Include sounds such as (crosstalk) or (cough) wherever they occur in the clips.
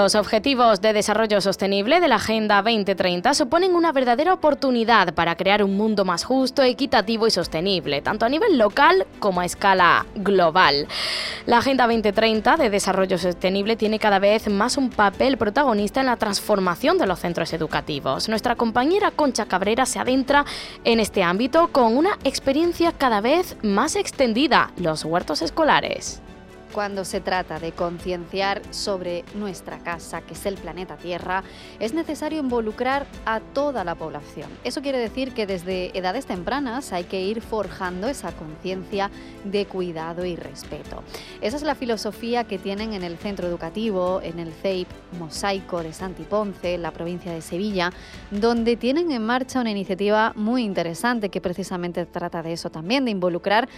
Los Objetivos de Desarrollo Sostenible de la Agenda 2030 suponen una verdadera oportunidad para crear un mundo más justo, equitativo y sostenible, tanto a nivel local como a escala global. La Agenda 2030 de Desarrollo Sostenible tiene cada vez más un papel protagonista en la transformación de los centros educativos. Nuestra compañera Concha Cabrera se adentra en este ámbito con una experiencia cada vez más extendida, los huertos escolares cuando se trata de concienciar sobre nuestra casa, que es el planeta Tierra, es necesario involucrar a toda la población. Eso quiere decir que desde edades tempranas hay que ir forjando esa conciencia de cuidado y respeto. Esa es la filosofía que tienen en el centro educativo, en el CEIP Mosaico de Santi Ponce, en la provincia de Sevilla, donde tienen en marcha una iniciativa muy interesante que precisamente trata de eso también, de involucrar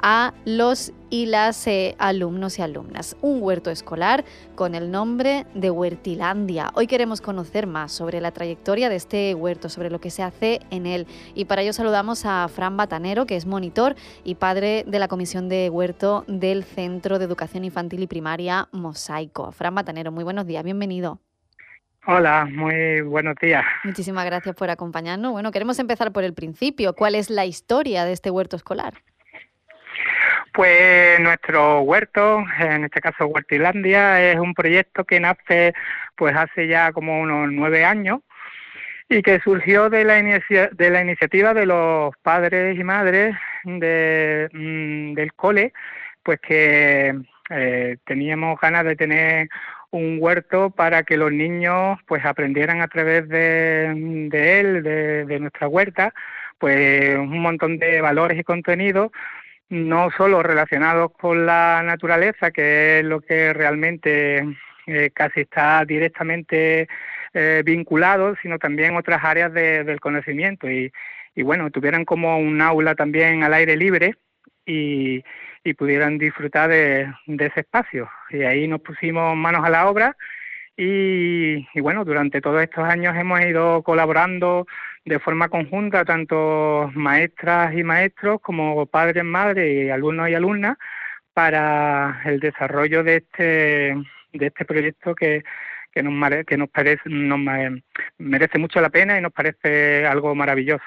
a los y las eh, alumnos y alumnas. Un huerto escolar con el nombre de Huertilandia. Hoy queremos conocer más sobre la trayectoria de este huerto, sobre lo que se hace en él. Y para ello saludamos a Fran Batanero, que es monitor y padre de la Comisión de Huerto del Centro de Educación Infantil y Primaria Mosaico. Fran Batanero, muy buenos días, bienvenido. Hola, muy buenos días. Muchísimas gracias por acompañarnos. Bueno, queremos empezar por el principio. ¿Cuál es la historia de este huerto escolar? Pues nuestro huerto, en este caso Huertilandia, es un proyecto que nace pues hace ya como unos nueve años y que surgió de la, de la iniciativa de los padres y madres de, mm, del cole, pues que eh, teníamos ganas de tener un huerto para que los niños pues aprendieran a través de, de él, de, de nuestra huerta, pues un montón de valores y contenidos no solo relacionados con la naturaleza, que es lo que realmente eh, casi está directamente eh, vinculado, sino también otras áreas del conocimiento y, bueno, tuvieran como un aula también al aire libre y, pudieran disfrutar de, ese espacio. Y ahí nos pusimos manos a la obra y, y bueno, durante todos estos años hemos ido colaborando de forma conjunta, tanto maestras y maestros como padres, madres y alumnos y alumnas, para el desarrollo de este, de este proyecto que, que nos, que nos, parece, nos merece mucho la pena y nos parece algo maravilloso.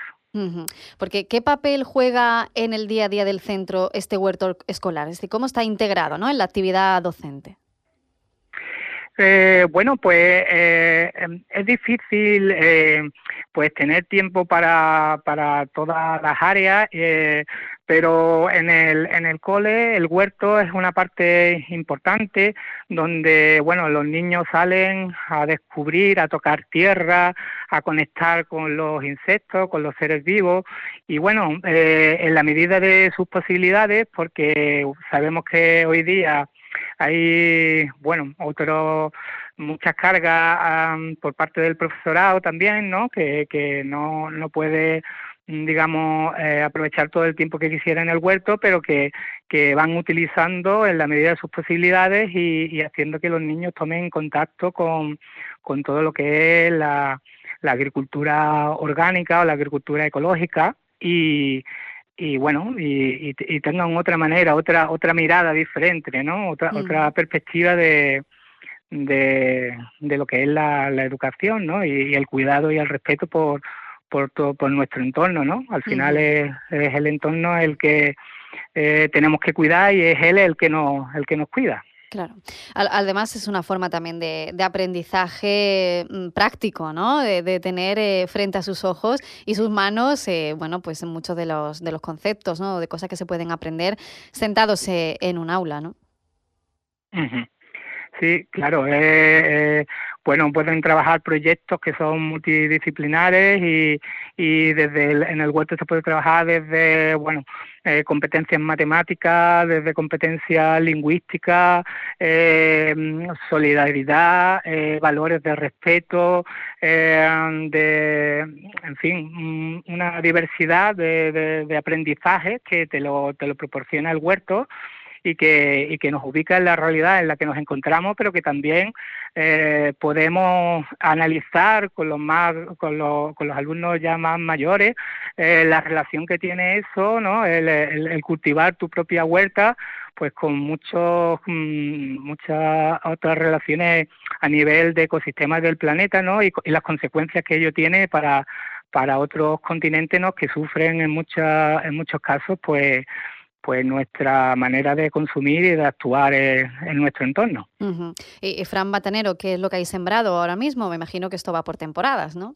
Porque, ¿qué papel juega en el día a día del centro este huerto escolar? Es decir, ¿cómo está integrado ¿no? en la actividad docente? Eh, bueno, pues eh, em, es difícil eh, pues tener tiempo para, para todas las áreas, pero en el, en el cole el huerto es una parte importante donde bueno los niños salen a descubrir, a tocar tierra, a conectar con los insectos, con los seres vivos. Y bueno en la medida de sus posibilidades, porque sabemos que hoy día hay, bueno, otro, muchas cargas por parte del profesorado también, ¿no? Que, que no, no puede digamos, eh, aprovechar todo el tiempo que quisiera en el huerto, pero que, que van utilizando en la medida de sus posibilidades y, y haciendo que los niños tomen contacto con, con todo lo que es la, la agricultura orgánica o la agricultura ecológica y, y bueno y, y, tengan otra manera otra otra mirada diferente no otra otra perspectiva de, de, de lo que es la, la educación no y, el cuidado y el respeto por por todo por nuestro entorno no al final es, el entorno el que eh, tenemos que cuidar y es él el que nos el que nos cuida Claro. Además es una forma también de, aprendizaje mm, práctico, ¿no? De, tener eh, frente a sus ojos y sus manos, eh, bueno, pues muchos de los, de los conceptos, ¿no? De cosas que se pueden aprender sentados eh, en un aula, ¿no? Sí, claro. Eh, bueno, pueden trabajar proyectos que son multidisciplinares y, y desde el, en el huerto se puede trabajar desde, bueno, eh, competencias matemáticas, desde competencias lingüísticas, eh, solidaridad, eh, valores de respeto, de, en fin, una diversidad de, de, de aprendizajes que te lo, te lo proporciona el huerto y que, y que nos ubica en la realidad en la que nos encontramos, pero que también eh, podemos analizar con los más con los, con los alumnos ya más mayores eh, la relación que tiene eso, ¿no? El, cultivar tu propia huerta pues con muchos mm, muchas otras relaciones a nivel de ecosistemas del planeta, ¿no? Y, y las consecuencias que ello tiene para para otros continentes, ¿no? Que sufren en muchas en muchos casos, pues pues nuestra manera de consumir y de actuar en nuestro entorno. y, Fran Batanero, ¿qué es lo que hay sembrado ahora mismo? Me imagino que esto va por temporadas, ¿no?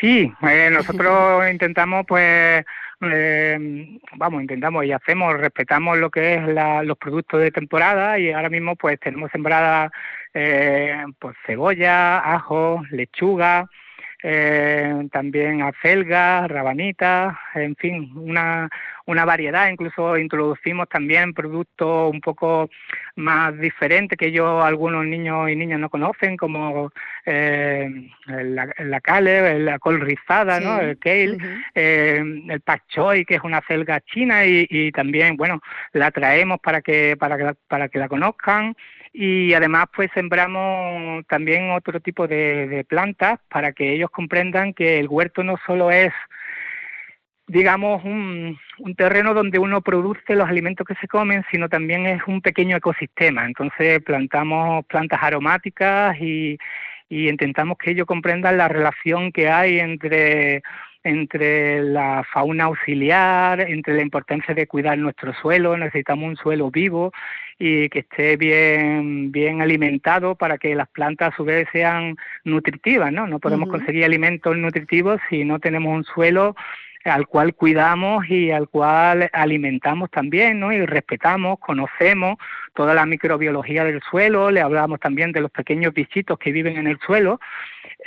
Sí, eh, nosotros (laughs) intentamos, pues, eh, vamos, intentamos y hacemos, respetamos lo que es los productos de temporada y ahora mismo, pues, tenemos sembrada, eh, pues, cebolla, ajo, lechuga, eh, también acelgas, rabanitas, en fin, una, una variedad. Incluso introducimos también productos un poco más diferentes que ellos, algunos niños y niñas no conocen, como eh, la, la cale, la col rizada, ¿no? el kale, eh, el pak choi, que es una celga china, y, y también, bueno, la traemos para que, para que, para que la conozcan y además pues sembramos también otro tipo de, plantas para que ellos comprendan que el huerto no solo es digamos un, terreno donde uno produce los alimentos que se comen, sino también es un pequeño ecosistema. Entonces plantamos plantas aromáticas y, y intentamos que ellos comprendan la relación que hay entre entre la fauna auxiliar, entre la importancia de cuidar nuestro suelo, necesitamos un suelo vivo y que esté bien, bien alimentado para que las plantas a su vez sean nutritivas, ¿no? No podemos conseguir alimentos nutritivos si no tenemos un suelo al cual cuidamos y al cual alimentamos también, ¿no? Y respetamos, conocemos toda la microbiología del suelo, le hablamos también de los pequeños bichitos que viven en el suelo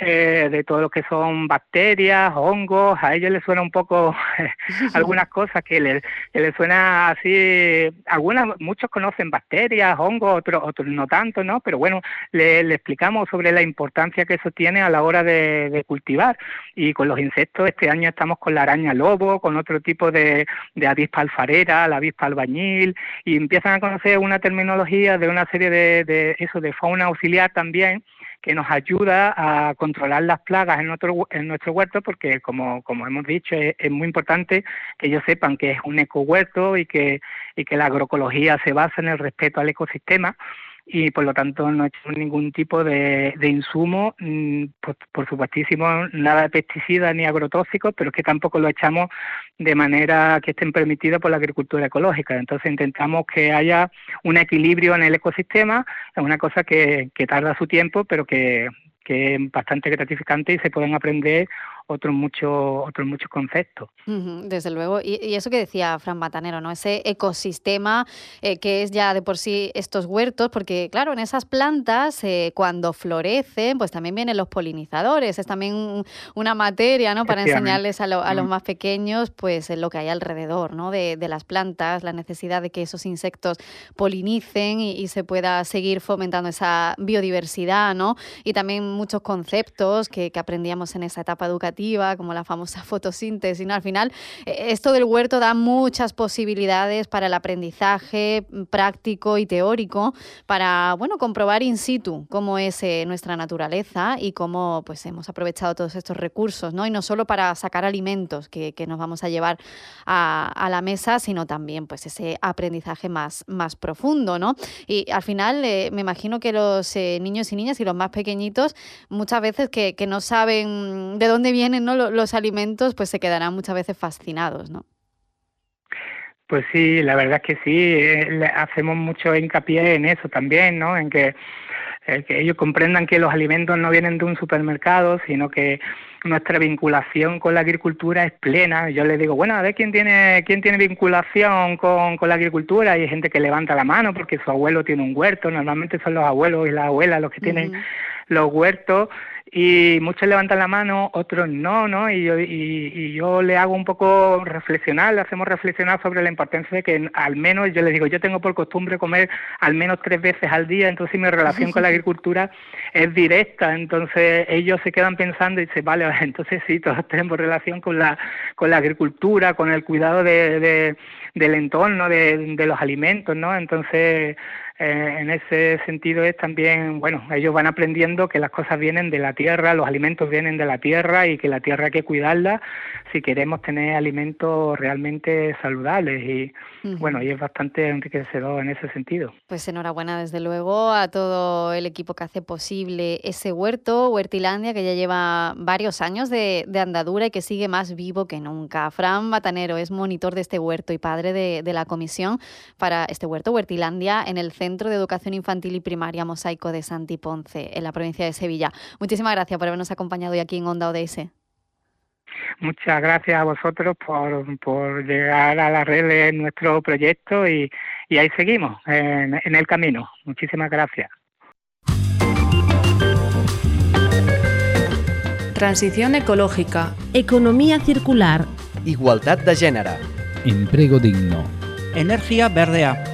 eh, de todo lo que son bacterias, hongos, a ellos les suena un poco (laughs) algunas cosas que les, les suena así, algunas, muchos conocen bacterias, hongos, otros, otros no tanto, ¿no? Pero bueno, le, explicamos sobre la importancia que eso tiene a la hora de, cultivar. Y con los insectos, este año estamos con la araña lobo, con otro tipo de, de avispa alfarera, la avispa albañil, y empiezan a conocer una terminología de una serie de, de eso, de fauna auxiliar también, que nos ayuda a controlar las plagas en nuestro, en nuestro huerto, porque como, como hemos dicho, es, muy importante que ellos sepan que es un eco huerto y que, y que la agroecología se basa en el respeto al ecosistema y por lo tanto no echamos ningún tipo de, de insumo, mm, por, por, supuestísimo nada de pesticidas ni agrotóxicos, pero es que tampoco lo echamos de manera que estén permitidos por la agricultura ecológica. Entonces intentamos que haya un equilibrio en el ecosistema, es una cosa que, que tarda su tiempo, pero que, que es bastante gratificante y se pueden aprender otros muchos otros muchos conceptos. desde luego. Y, eso que decía Fran Batanero, ¿no? Ese ecosistema eh, que es ya de por sí estos huertos, porque claro, en esas plantas, eh, cuando florecen, pues también vienen los polinizadores. Es también una materia, ¿no? Para enseñarles a, los más pequeños, pues lo que hay alrededor, ¿no? De, las plantas, la necesidad de que esos insectos polinicen y, se pueda seguir fomentando esa biodiversidad, ¿no? Y también muchos conceptos que aprendíamos en esa etapa educativa como la famosa (laughs) fotosíntesis. ¿no? Al final, eh, esto del huerto da muchas posibilidades para el aprendizaje mm, práctico y teórico, para bueno, comprobar in situ cómo es eh, nuestra naturaleza y cómo pues, hemos aprovechado todos estos recursos, ¿no? Y no solo para sacar alimentos que, que nos vamos a llevar a, a, la mesa, sino también pues, ese aprendizaje más, más profundo, ¿no? Y al final, eh, me imagino que los niños y niñas y los más pequeñitos, muchas veces que, que no saben de dónde vienen ¿no? los, alimentos, pues se quedarán muchas veces fascinados, ¿no? Pues sí, la verdad es que sí, eh, hacemos mucho hincapié en eso también, ¿no? En que, eh, que ellos comprendan que los alimentos no vienen de un supermercado, sino que nuestra vinculación con la agricultura es plena. Yo les digo, bueno, a ver quién tiene, quién tiene vinculación con, con la agricultura. Y hay gente que levanta la mano porque su abuelo tiene un huerto. Normalmente son los abuelos y las abuelas los que tienen los huertos y muchos levantan la mano, otros no, ¿no? Y yo, y, yo le hago un poco reflexionar, le hacemos reflexionar sobre la importancia de que al menos, yo les digo, yo tengo por costumbre comer al menos tres veces al día, entonces mi relación con la agricultura es directa, entonces ellos se quedan pensando y dicen, vale, (laughs) entonces sí, todos tenemos relación con la, con la agricultura, con el cuidado de, de del entorno, de los alimentos, ¿no? Entonces, eh, en ese sentido es también, bueno, ellos van aprendiendo que las cosas vienen de la tierra, los alimentos vienen de la tierra y que la tierra hay que cuidarla si queremos tener alimentos realmente saludables y bueno, y es bastante enriquecedor en ese sentido. Pues enhorabuena desde luego a todo el equipo que hace posible ese huerto, Huertilandia, que ya lleva varios años de, andadura y que sigue más vivo que nunca. Fran Batanero es monitor de este huerto y padre de, de la comisión para este huerto, Huertilandia, en el Centro de Educación Infantil y Primaria Mosaico de Santiponce, en la provincia de Sevilla. Muchísimas gracias por habernos acompañado hoy aquí en Onda ODS. Muchas gracias a vosotros por, por llegar a la red de nuestro proyecto y, y ahí seguimos, en, en el camino. Muchísimas gracias. Transición ecológica. Economía circular. Igualdad de género. Empleo digno. Energía verdea.